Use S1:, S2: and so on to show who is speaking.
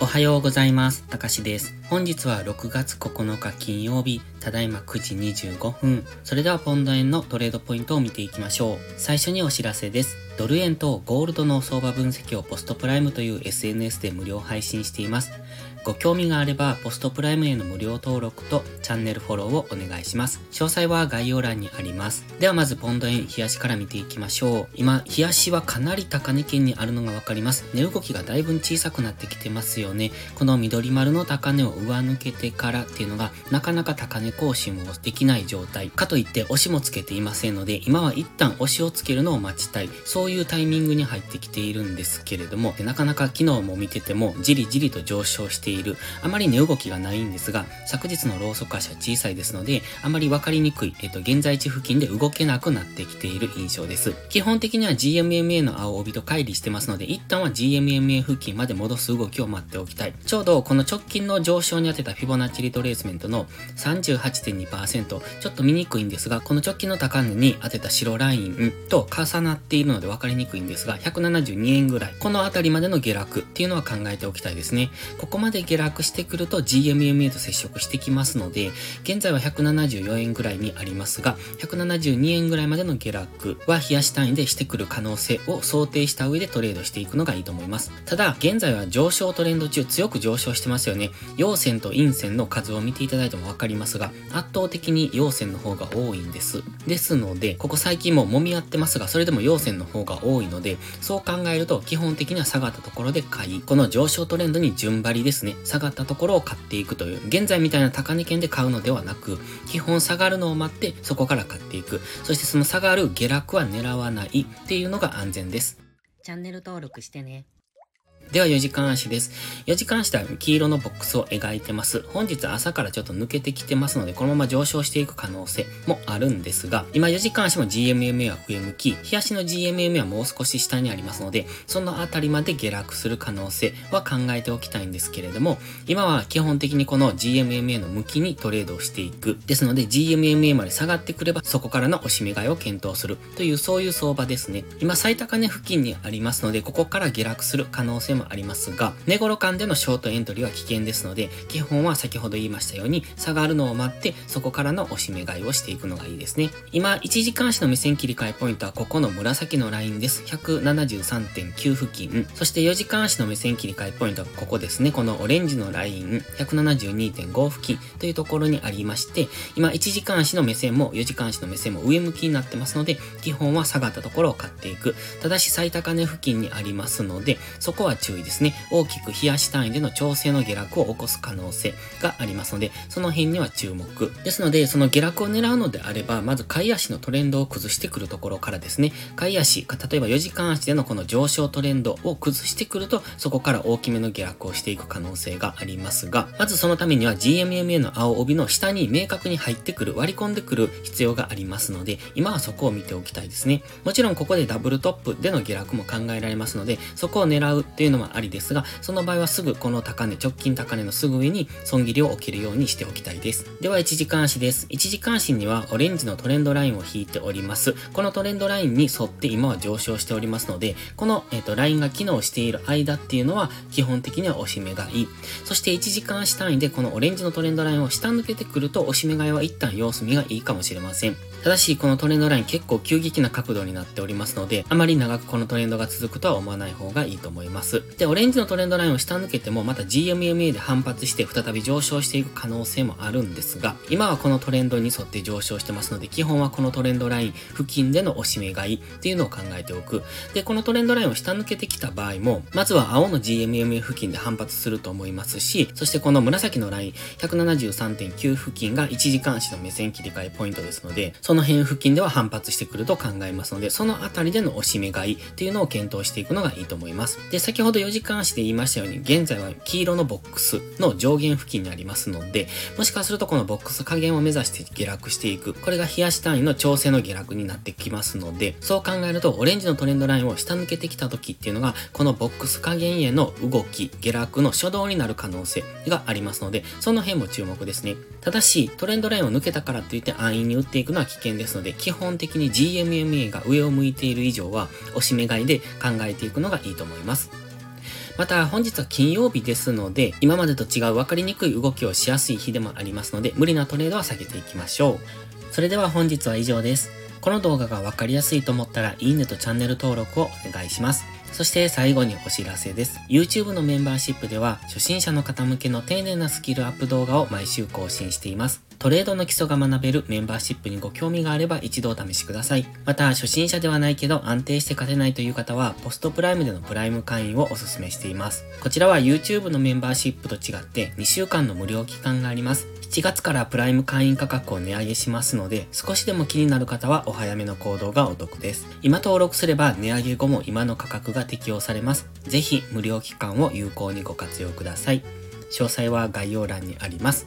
S1: おはようございます。たかしです。本日は6月9日金曜日、ただいま9時25分。それではポンド円のトレードポイントを見ていきましょう。最初にお知らせです。ドル円とゴールドの相場分析をポストプライムという SNS で無料配信しています。ご興味があれば、ポストプライムへの無料登録とチャンネルフォローをお願いします。詳細は概要欄にあります。ではまずポンド円、冷やしから見ていきましょう。今、冷やしはかなり高値圏にあるのがわかります。値動きがだいぶ小さくなってきてますよね。この緑丸の高値を上抜けてからっていうのが、なかなか高値更新もできない状態。かといって押しもつけていませんので、今は一旦押しをつけるのを待ちたい。そういうタイミングに入ってきているんですけれども、なかなか昨日も見てても、じりじりと上昇してている。あまり値動きがないんですが、昨日のローソク足は小さいですので、あまりわかりにくい、えっと、現在地付近で動けなくなってきている印象です。基本的には GMMA の青帯と乖離してますので、一旦は GMMA 付近まで戻す動きを待っておきたい。ちょうどこの直近の上昇に当てたフィボナッチリトレースメントの38.2%、ちょっと見にくいんですが、この直近の高値に当てた白ラインと重なっているので分かりにくいんですが、172円ぐらい。このあたりまでの下落っていうのは考えておきたいですね。ここまで下落してくると GMMA と接触してきますので、現在は174円ぐらいにありますが、172円ぐらいまでの下落は冷やし単位でしてくる可能性を想定した上でトレードしていくのがいいと思います。ただ、現在は上昇トレンド中強く上昇してますよね。陽線と陰線の数を見ていただいてもわかりますが、圧倒的に陽線の方が多いんです。ですので、ここ最近も揉み合ってますが、それでも陽線の方が多いので、そう考えると基本的には下がったところで買い、この上昇トレンドに順張りですね、下がったところを買っていくという、現在みたいな高値圏で買うのではなく、基本下がるのを待ってそこから買っていく。そしてその下がる下落は狙わないっていうのが安全です。チャンネル登録してね。では4時間足です。4時間足では黄色のボックスを描いてます。本日朝からちょっと抜けてきてますので、このまま上昇していく可能性もあるんですが、今4時間足も GMMA は上向き、日足の GMMA はもう少し下にありますので、そのあたりまで下落する可能性は考えておきたいんですけれども、今は基本的にこの GMMA の向きにトレードをしていく。ですので GMMA まで下がってくれば、そこからの押し目買いを検討するというそういう相場ですね。今最高値付近にありますので、ここから下落する可能性もありますが、寝頃間でのショートエントリーは危険ですので、基本は先ほど言いましたように、下がるのを待って、そこからの押し目買いをしていくのがいいですね。今、1時間足の目線切り替えポイントはここの紫のラインです。173.9付近。そして4時間足の目線切り替えポイントはここですね。このオレンジのライン、172.5付近というところにありまして、今、1時間足の目線も4時間足の目線も上向きになってますので、基本は下がったところを買っていく。ただし最高値付近にありますので、そこは注意ですね。大きく冷やし単位での調整の下落を起こす可能性がありますので、その辺には注目。ですので、その下落を狙うのであれば、まず買い足のトレンドを崩してくるところからですね、買い足、例えば4時間足でのこの上昇トレンドを崩してくると、そこから大きめの下落をしていく可能性がありますが、まずそのためには GMMA の青帯の下に明確に入ってくる、割り込んでくる必要がありますので、今はそこを見ておきたいですね。もちろんここでダブルトップでの下落も考えられますので、そこを狙うっていうのもありですが、その場合はすぐこの高値、直近高値のすぐ上に損切りを起きるようにしておきたいです。では1時間足です。1時間足にはオレンジのトレンドラインを引いております。このトレンドラインに沿って今は上昇しておりますので、この、えーと、ラインが機能している間っていうのは基本的には押し目買い。そして1時間足単位でこのオレンジのトレンドラインを下抜けてくると押し目買いは一旦様子見がいいかもしれません。ただし、このトレンドライン結構急激な角度になっておりますので、あまり長くこのトレンドが続くとは思わない方がいいと思います。で、オレンジのトレンドラインを下抜けても、また GMMA で反発して再び上昇していく可能性もあるんですが、今はこのトレンドに沿って上昇してますので、基本はこのトレンドライン付近での押し目買いっていうのを考えておく。で、このトレンドラインを下抜けてきた場合も、まずは青の GMMA 付近で反発すると思いますし、そしてこの紫のライン、173.9付近が1時間足の目線切り替えポイントですので、その辺付近では反発してくると考えますので、そのあたりでの押し目買いっていうのを検討していくのがいいと思います。で、先ほど4時間足で言いましたように、現在は黄色のボックスの上限付近にありますので、もしかするとこのボックス加減を目指して下落していく。これが冷やし単位の調整の下落になってきますので、そう考えると、オレンジのトレンドラインを下抜けてきた時っていうのが、このボックス加減への動き、下落の初動になる可能性がありますので、その辺も注目ですね。ただし、トレンドラインを抜けたからといって安易に打っていくのは危険ですので、基本的に GMMA が上を向いている以上は、押し目買いで考えていくのがいいと思います。また本日は金曜日ですので、今までと違う分かりにくい動きをしやすい日でもありますので、無理なトレードは避けていきましょう。それでは本日は以上です。この動画が分かりやすいと思ったら、いいねとチャンネル登録をお願いします。そして最後にお知らせです。YouTube のメンバーシップでは、初心者の方向けの丁寧なスキルアップ動画を毎週更新しています。トレードの基礎が学べるメンバーシップにご興味があれば一度お試しください。また、初心者ではないけど安定して勝てないという方は、ポストプライムでのプライム会員をお勧めしています。こちらは YouTube のメンバーシップと違って2週間の無料期間があります。7月からプライム会員価格を値上げしますので、少しでも気になる方はお早めの行動がお得です。今登録すれば値上げ後も今の価格が適用されます。ぜひ無料期間を有効にご活用ください。詳細は概要欄にあります。